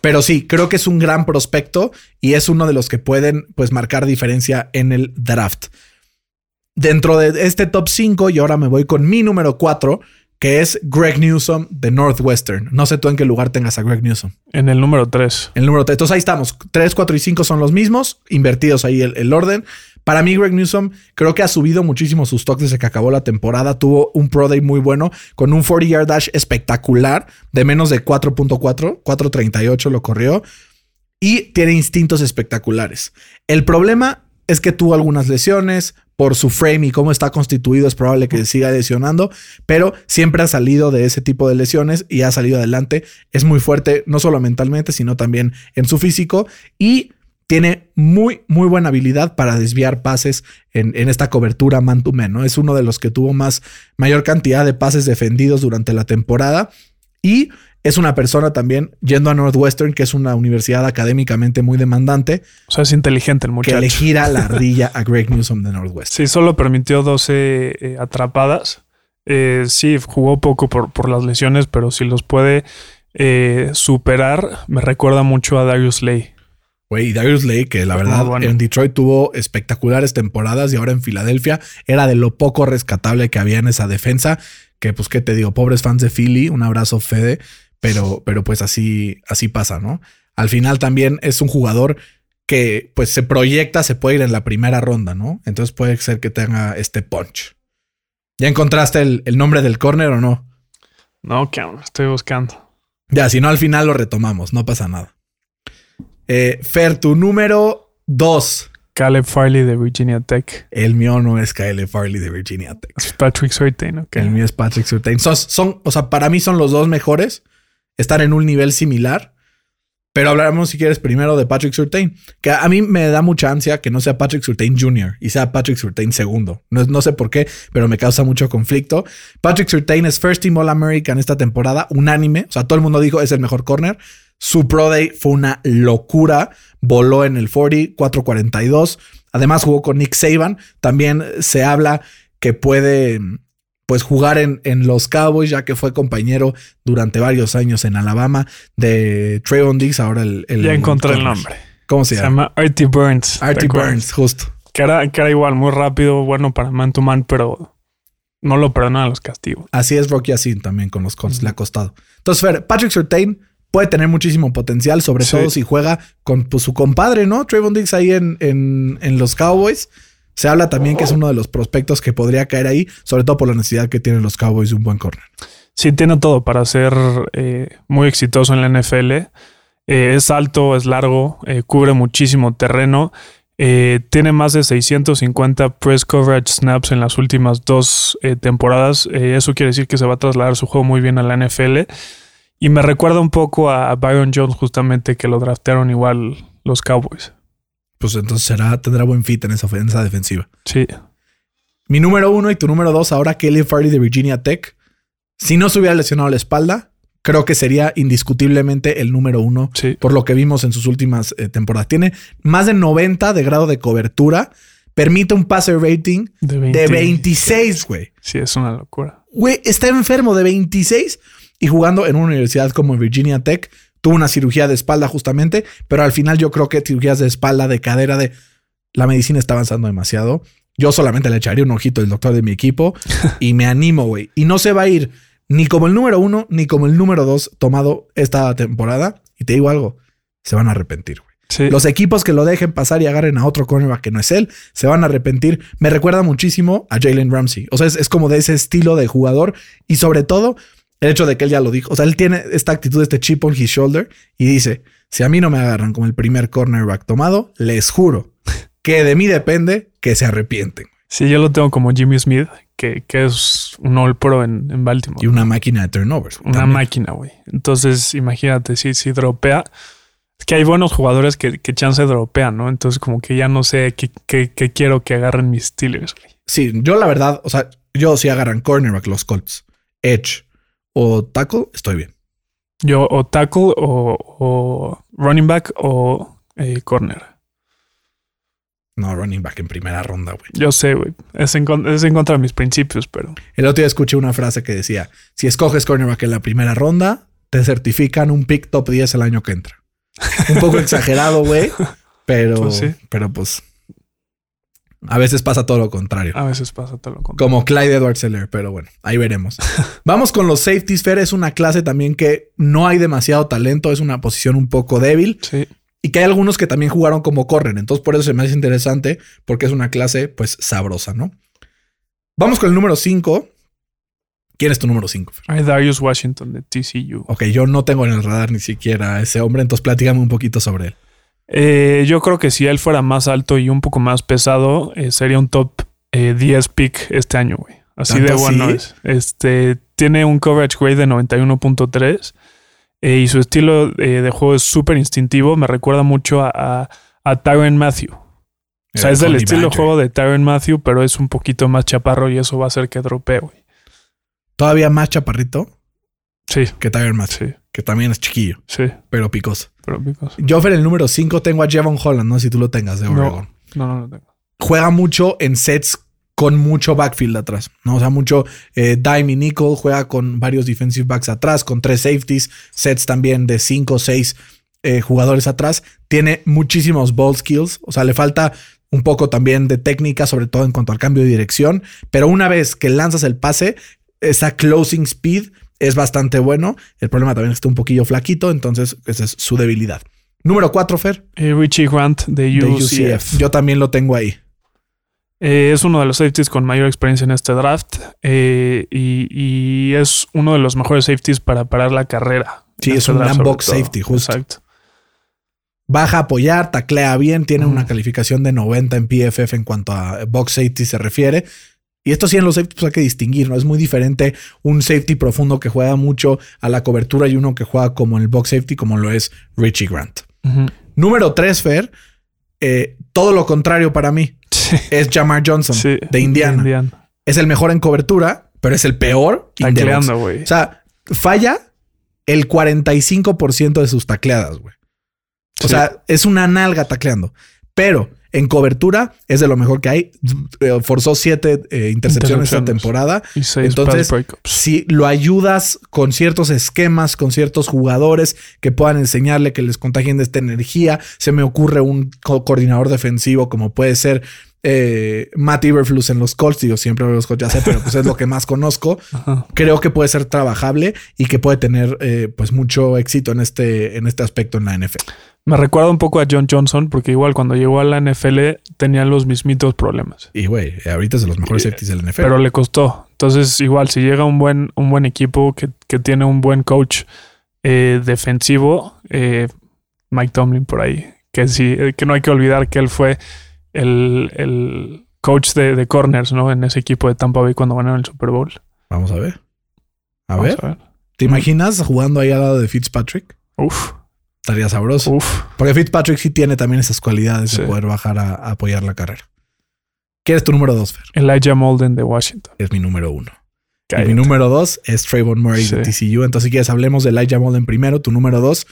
Pero sí, creo que es un gran prospecto y es uno de los que pueden pues marcar diferencia en el draft. Dentro de este top 5, y ahora me voy con mi número 4, que es Greg Newsom de Northwestern. No sé tú en qué lugar tengas a Greg Newsom. En el número 3. El número 3. Entonces ahí estamos. 3, 4 y 5 son los mismos, invertidos ahí el, el orden. Para mí, Greg Newsom creo que ha subido muchísimo sus stocks desde que acabó la temporada. Tuvo un Pro Day muy bueno con un 40 yard dash espectacular de menos de 4.4, 4.38 lo corrió y tiene instintos espectaculares. El problema es que tuvo algunas lesiones por su frame y cómo está constituido. Es probable que siga lesionando, pero siempre ha salido de ese tipo de lesiones y ha salido adelante. Es muy fuerte, no solo mentalmente, sino también en su físico y tiene muy, muy buena habilidad para desviar pases en, en esta cobertura man to man. Es uno de los que tuvo más, mayor cantidad de pases defendidos durante la temporada y es una persona también yendo a Northwestern, que es una universidad académicamente muy demandante, O sea, es inteligente el que muchacho. le gira la ardilla a Greg Newsom de Northwestern. Sí, solo permitió 12 eh, atrapadas. Eh, sí, jugó poco por, por las lesiones, pero si los puede eh, superar, me recuerda mucho a Darius Lay. Güey, y Darius Lay, que la verdad bueno. en Detroit tuvo espectaculares temporadas y ahora en Filadelfia era de lo poco rescatable que había en esa defensa. Que pues, ¿qué te digo? Pobres fans de Philly, un abrazo Fede, pero, pero pues así, así pasa, ¿no? Al final también es un jugador que pues se proyecta, se puede ir en la primera ronda, ¿no? Entonces puede ser que tenga este punch. ¿Ya encontraste el, el nombre del corner o no? No, que estoy buscando. Ya, si no, al final lo retomamos, no pasa nada. Eh, Fer, tu número 2. Caleb Farley de Virginia Tech. El mío no es Kyle Farley de Virginia Tech. Es Patrick Surtain, ok. El mío es Patrick Surtain. Son, son, o sea, para mí son los dos mejores. Están en un nivel similar. Pero hablaremos, si quieres, primero de Patrick Surtain. Que a mí me da mucha ansia que no sea Patrick Surtain Jr. y sea Patrick Surtain segundo. No, no sé por qué, pero me causa mucho conflicto. Patrick Surtain es First Team All American esta temporada, unánime. O sea, todo el mundo dijo es el mejor corner. Su Pro Day fue una locura. Voló en el 40, 442. Además jugó con Nick Saban. También se habla que puede pues jugar en, en, los Cowboys, ya que fue compañero durante varios años en Alabama de Trayvon Diggs, ahora el... el ya encontré el nombre. ¿Cómo se, Se llama? llama Artie Burns. Artie. Burns, justo. Que era, que era igual, muy rápido, bueno para man to man, pero no lo perdonan los castigos. Así es Rocky Asin también con los Colts, le ha costado. Entonces, Fer, Patrick Surtain puede tener muchísimo potencial, sobre Sí. todo si juega con pues, su compadre, ¿no? Trayvon Diggs ahí en, en, en los Cowboys. Se habla también que es uno de los prospectos que podría caer ahí, sobre todo por la necesidad que tienen los Cowboys de un buen corner. Sí, tiene todo para ser eh, muy exitoso en la NFL. Eh, es alto, es largo, eh, cubre muchísimo terreno. tiene más de 650 press coverage snaps en las últimas dos temporadas. Eso quiere decir que se va a trasladar su juego muy bien a la NFL. Y me recuerda un poco a Byron Jones, justamente, que lo draftearon igual los Cowboys. Pues entonces será, tendrá buen fit en esa ofensa defensiva. Sí, Mi número uno y tu número dos, ahora Kelly Farley de Virginia Tech. Si no se hubiera lesionado la espalda, creo que sería indiscutiblemente el número uno sí. por lo que vimos en sus últimas eh, temporadas. Tiene más de 90 de grado de cobertura. Permite un passer rating De, de 26, güey. Sí, es una locura. Güey, está enfermo de 26 y jugando en una universidad como Virginia Tech. Tuvo una cirugía de espalda justamente, pero al final yo creo que cirugías de espalda, de cadera, de... La medicina está avanzando demasiado. Yo solamente le echaría un ojito al doctor de mi equipo y me animo, güey. Y no se va a ir ni como el número uno ni como el número dos tomado esta temporada. Y te digo algo, se van a arrepentir, güey. Sí. Los equipos que lo dejen pasar y agarren a otro cornerback que no es él, se van a arrepentir. Me recuerda muchísimo a Jalen Ramsey. O sea, es, es como de ese estilo de jugador y sobre todo el hecho de que él ya lo dijo. O sea, él tiene esta actitud, este chip on his shoulder y dice, si a mí no me agarran como el primer cornerback tomado, les juro que de mí depende que se arrepienten. Sí, yo lo tengo como Jimmy Smith, que, que es un All Pro en, en Baltimore. Y una máquina de turnovers. Una también. máquina, güey. Entonces, imagínate, si, si dropea. Es que hay buenos jugadores que, que chance dropean, ¿no? Entonces, como que ya no sé qué, qué- qué quiero que agarren mis Steelers, güey. Sí, yo la verdad, o sea, yo si agarran cornerback los Colts, edge o tackle, estoy bien. Yo o tackle o, o running back o eh, corner. No, running back en primera ronda, güey. Yo sé, güey. Es es en contra de mis principios, pero El otro día escuché una frase que decía, si escoges cornerback en la primera ronda, te certifican un pick top 10 el año que entra. Un poco exagerado, güey, pero Pues sí. pero pues a veces pasa todo lo contrario. a veces pasa todo lo contrario. Como Clyde Edwards Seller, pero bueno, ahí veremos. Vamos con los safeties. Fer es una clase también que no hay demasiado talento, es una posición un poco débil Sí. y que hay algunos que también jugaron como corren. Entonces, por eso se me hace interesante porque es una clase pues sabrosa, ¿no? Vamos con el número 5. ¿Quién es tu número 5? Hay Darius Washington de TCU. Ok, yo no tengo en el radar ni siquiera a ese hombre, entonces platícame un poquito sobre él. Eh, yo creo que si él fuera más alto y un poco más pesado, eh, sería un top eh, 10 pick este año, güey. Así de ¿Tanto bueno así? es. Este tiene un coverage grade de 91.3 eh, y su estilo eh, de juego es súper instintivo. Me recuerda mucho a, a, a Tyron Matthew. O sea, es del estilo de juego de Tyron Matthew, pero es un poquito más chaparro y eso va a hacer que dropee, güey. Todavía más chaparrito Sí, que Tiger Matthew, sí, que también es chiquillo, sí. pero picoso. Pero picos. Yo, Fer, el número 5 tengo a Javon Holland, no si tú lo tengas de Oregon. No, no, no lo tengo. Juega mucho en sets con mucho backfield atrás, ¿no? O sea, mucho eh, dime y nickel, juega con varios defensive backs atrás, con tres safeties, sets también de cinco o seis eh, jugadores atrás. Tiene muchísimos ball skills, o sea, le falta un poco también de técnica, sobre todo en cuanto al cambio de dirección, pero una vez que lanzas el pase, esa closing speed es bastante bueno. El problema también es que está un poquillo flaquito, entonces esa es su debilidad. Número 4, Fer, Eh, Richie Grant de de UCF. Yo también lo tengo ahí. Eh, es uno de los safeties con mayor experiencia en este draft eh, y, y es uno de los mejores safeties para parar la carrera. Sí, es este un sobre box todo. safety, justo. Exacto. baja a apoyar, taclea bien, tiene una calificación de 90 en PFF en cuanto a box safety se refiere. Y esto sí en los safety pues hay que distinguir, ¿no? Es muy diferente un safety profundo que juega mucho a la cobertura y uno que juega como el box safety como lo es Richie Grant. Número 3, Fer, eh, todo lo contrario para mí, Sí. es Jamar Johnson Sí, de Indiana. Es el mejor en cobertura, pero es el peor. Tacleando, güey. O sea, falla el 45% de sus tacleadas, güey. O Sí. sea, es una nalga tacleando. Pero en cobertura es de lo mejor que hay. Eh, Forzó siete eh, intercepciones esta temporada. Y seis entonces. Si lo ayudas con ciertos esquemas, con ciertos jugadores que puedan enseñarle que les contagien de esta energía, se me ocurre un co- coordinador defensivo como puede ser eh, Matt Iberflus en los Colts. Digo, siempre los Colts ya sé, pero pues es lo que más conozco. Ajá. Creo que puede ser trabajable y que puede tener eh, pues mucho éxito en este, en este aspecto en la NFL. Me recuerda un poco a John Johnson, porque igual cuando llegó a la NFL tenía los mismitos problemas. Y güey, ahorita es de los mejores safeties del NFL. Pero le costó. Entonces, igual, si llega un buen, un buen equipo que, que tiene un buen coach eh, defensivo, eh, Mike Tomlin por ahí, que sí, eh, que no hay que olvidar que él fue el, el coach de, de corners, ¿no? En ese equipo de Tampa Bay cuando ganaron el Super Bowl. Vamos a ver. A Vamos ver, ¿te imaginas jugando ahí al lado de Fitzpatrick? Uf, Estaría sabroso. uf. Porque Fitzpatrick sí tiene también esas cualidades Sí. de poder bajar a, a apoyar la carrera. ¿Quién es tu número dos, Fer? Elijah Molden de Washington. Es mi número uno. Y mi número dos es Trayvon Murray de. TCU. Entonces, si quieres, hablemos de Elijah Molden primero. Tu número dos.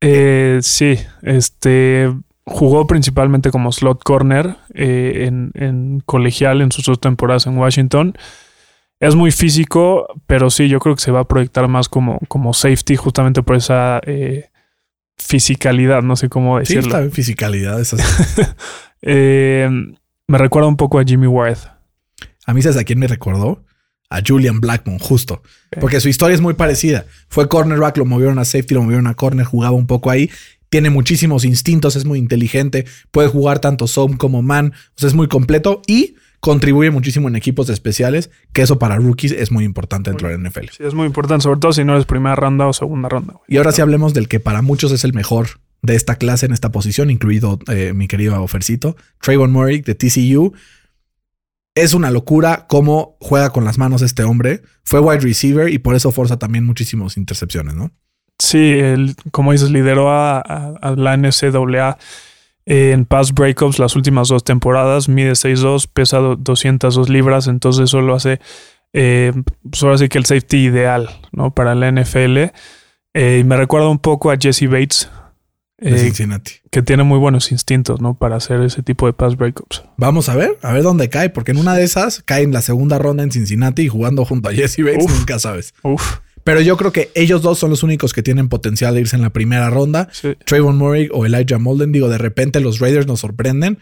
Eh, sí, este jugó principalmente como slot corner eh, en, en colegial en sus dos temporadas en Washington. Es muy físico, pero sí, yo creo que se va a proyectar más como, como safety, justamente por esa eh, fisicalidad, no sé cómo Sí, decirlo. está en fisicalidad. es así. Eh, me recuerda un poco a Jimmy Ward. A mí, ¿sabes a quién me recordó? A Julian Blackmon, justo. Porque su historia es muy parecida. Fue cornerback, lo movieron a safety, lo movieron a corner, jugaba un poco ahí. Tiene muchísimos instintos, es muy inteligente, puede jugar tanto zone como man, o sea, es muy completo y contribuye muchísimo en equipos especiales, que eso para rookies es muy importante dentro de la NFL. Sí, es muy importante, sobre todo si no eres primera ronda o segunda ronda. güey. Y ahora sí hablemos del que para muchos es el mejor de esta clase en esta posición, incluido eh, mi querido Ofercito, Trayvon Murray de TCU. Es una locura cómo juega con las manos este hombre. Fue wide receiver y por eso forza también muchísimas intercepciones, ¿no? Sí, él, como dices, lideró a, a- a la NCAA en pass breakups las últimas dos temporadas. Mide 6'2, pesa do- 202 libras, entonces eso lo hace, eh, pues ahora sí que el safety ideal, ¿no? Para la NFL. Eh, y me recuerda un poco a Jesse Bates, eh, Cincinnati. que tiene muy buenos instintos, ¿no? Para hacer ese tipo de pass breakups. Vamos a ver, a ver dónde cae, porque en una de esas cae en la segunda ronda en Cincinnati y jugando junto a Jesse Bates, Uf. nunca sabes. Uf, Pero yo creo que ellos dos son los únicos que tienen potencial de irse en la primera ronda. sí. Trayvon Murray o Elijah Molden, digo, de repente los Raiders nos sorprenden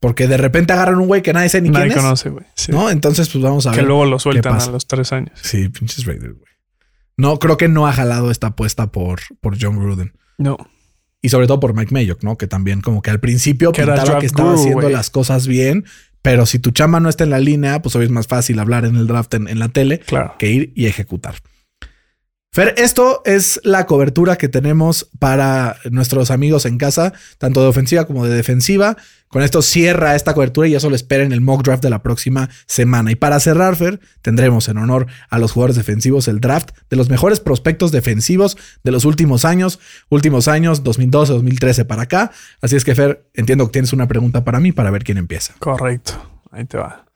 porque de repente agarran un güey que nadie sabe ni Nadie quién es, conoce, güey. Sí. ¿no? Entonces, pues vamos a que ver. luego lo sueltan a los tres años. Sí, pinches Raiders, güey. No, creo que no ha jalado esta apuesta por, por John Gruden. No. Y sobre todo por Mike Mayock, ¿no? Que también como que al principio Que pintaba que estaba guru, haciendo las cosas bien, pero si tu chamba no está en la línea, pues hoy es más fácil hablar en el draft en, en la tele Claro. que ir y ejecutar. Fer, esto es la cobertura que tenemos para nuestros amigos en casa, tanto de ofensiva como de defensiva. Con esto cierra esta cobertura y eso lo esperen el mock draft de la próxima semana. Y para cerrar, Fer, tendremos en honor a los jugadores defensivos el draft de los mejores prospectos defensivos de los últimos años, últimos años, 2012, 2013 para acá. Así es que, Fer, entiendo que tienes una pregunta para mí para ver quién empieza. Correcto. Ahí te va.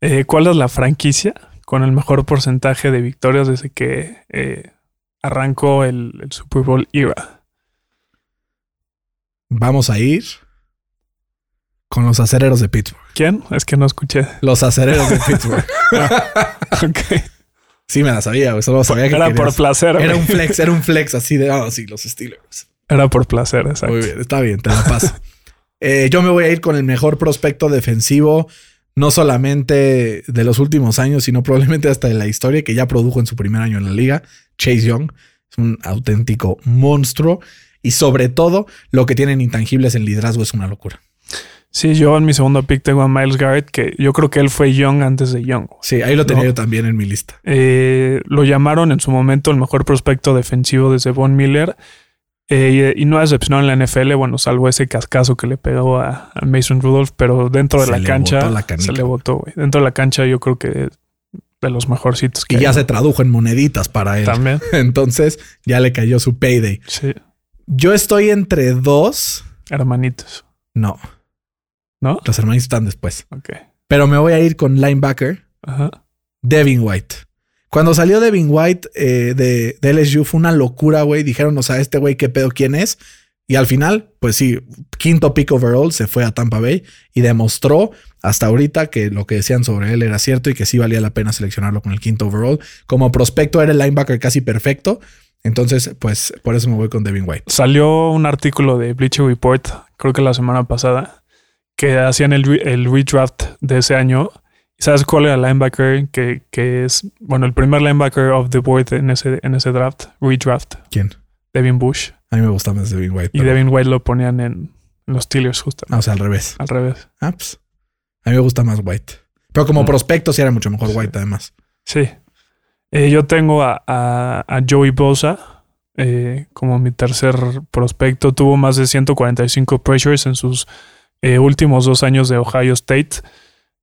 Eh, ¿Cuál es la franquicia con el mejor porcentaje de victorias desde que eh, arrancó el, el Super Bowl era? Vamos a ir con los acereros de Pittsburgh. ¿Quién? Es que no escuché. Los acereros de Pittsburgh. Ok. Sí, me la sabía, güey. Solo sabía que Era por placer. Era güey. un flex, era un flex así de, ah, sí, los Steelers. Era por placer, exacto. Muy bien, está bien, te la paso. Eh, yo me voy a ir con el mejor prospecto defensivo, no solamente de los últimos años, sino probablemente hasta de la historia que ya produjo en su primer año en la liga. Chase Young es un auténtico monstruo y sobre todo lo que tienen intangibles en liderazgo es una locura. Sí, yo en mi segundo pick tengo a Miles Garrett, que yo creo que él fue Young antes de Young. Sí, ahí lo tenía No. yo también en mi lista. Eh, lo llamaron en su momento el mejor prospecto defensivo desde Von Miller. Eh, y, y, no decepcionó en la NFL, bueno, salvo ese cascazo que le pegó a, a Mason Rudolph, pero dentro de Se la cancha la se le botó, güey. Dentro de la cancha yo creo que de los mejorcitos que Y ya hay. se tradujo en moneditas para él. también. Entonces ya le cayó su payday. Sí, Yo estoy entre dos. hermanitos, No, ¿no? los hermanitos están después. Ok. Pero me voy a ir con linebacker Ajá. Devin White. Cuando salió Devin White eh, de, LSU fue una locura, güey. Dijeron, o sea, este güey, ¿qué pedo quién es? Y al final, pues sí, quinto pick overall se fue a Tampa Bay y demostró hasta ahorita que lo que decían sobre él era cierto y que sí valía la pena seleccionarlo con el quinto overall. Como prospecto era el linebacker casi perfecto. Entonces, pues por eso me voy con Devin White. Salió un artículo de Bleacher Report, creo que la semana pasada, que hacían el, el redraft de ese año. ¿Sabes cuál era el linebacker que, que es, bueno, el primer linebacker of the board en ese, en ese draft, redraft? ¿Quién? Devin Bush. A mí me gusta más Devin White. Y Devin White lo ponían en, en los Steelers justo. Ah, o sea, al revés. Al revés. Ah, pues. A mí me gusta más White. Pero como Mm. prospecto sí era mucho mejor Sí. White, además. Sí. Eh, yo tengo a, a, a Joey Bosa eh, como mi tercer prospecto. Tuvo más de 145 pressures en sus eh, últimos dos años de Ohio State.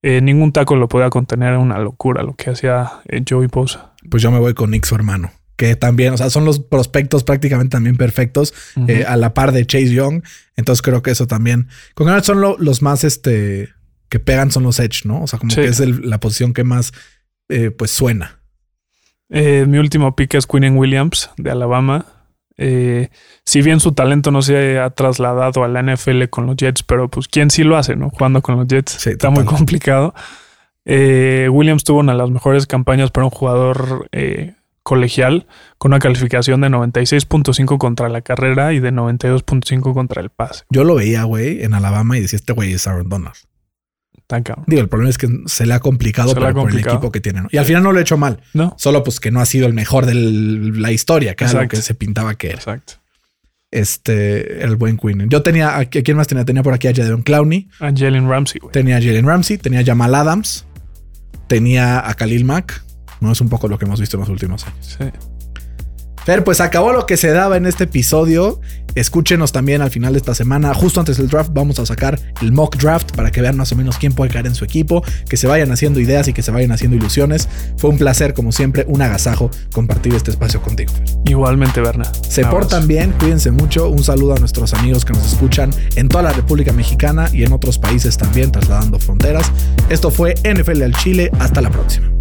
Eh, ningún taco lo podía contener. Era una locura lo que hacía eh, Joey Bosa. Pues yo me voy con Nick, su hermano. Que también, o sea, son los prospectos prácticamente también perfectos. Eh, a la par de Chase Young. Entonces creo que eso también. Con general son lo- los más este que pegan son los Edge, ¿no? O sea, como Sí. que es el- la posición que más pues suena. Eh, mi último pick es Quinnen Williams de Alabama. Eh, si bien su talento no se ha trasladado a la NFL con los Jets, pero pues quién sí lo hace, ¿no? Jugando con los Jets Sí, está muy complicado. Eh, Williams tuvo una de las mejores campañas para un jugador eh, colegial con una calificación de 96.5 contra la carrera y de 92.5 contra el pase. Yo lo veía, güey, en Alabama y decía, este güey es Aaron Donald. Tan cabrón. Digo, el problema es que se le ha complicado, Se le por el equipo que tiene. ¿no? Y al final no lo he hecho mal. No, Solo pues que no ha sido el mejor de la historia, que era lo Exacto. que se pintaba que era. exacto. Este, el buen Queen. Yo tenía, ¿a quién más tenía? Tenía por aquí a Jadon Clowney, A Jalen Ramsey, güey. tenía a Jalen Ramsey, tenía a Jamal Adams, tenía a Khalil Mack. No es un poco lo que hemos visto en los últimos años. Sí. Fer, pues acabó lo que se daba en este episodio. Escúchenos también al final de esta semana. Justo antes del draft vamos a sacar el mock draft para que vean más o menos quién puede caer en su equipo, que se vayan haciendo ideas y que se vayan haciendo ilusiones. Fue un placer, como siempre, un agasajo compartir este espacio contigo. Fer. Igualmente, Berna. Se portan bien, cuídense mucho. Un saludo a nuestros amigos que nos escuchan en toda la República Mexicana y en otros países también, trasladando fronteras. Esto fue NFL al Chile. Hasta la próxima.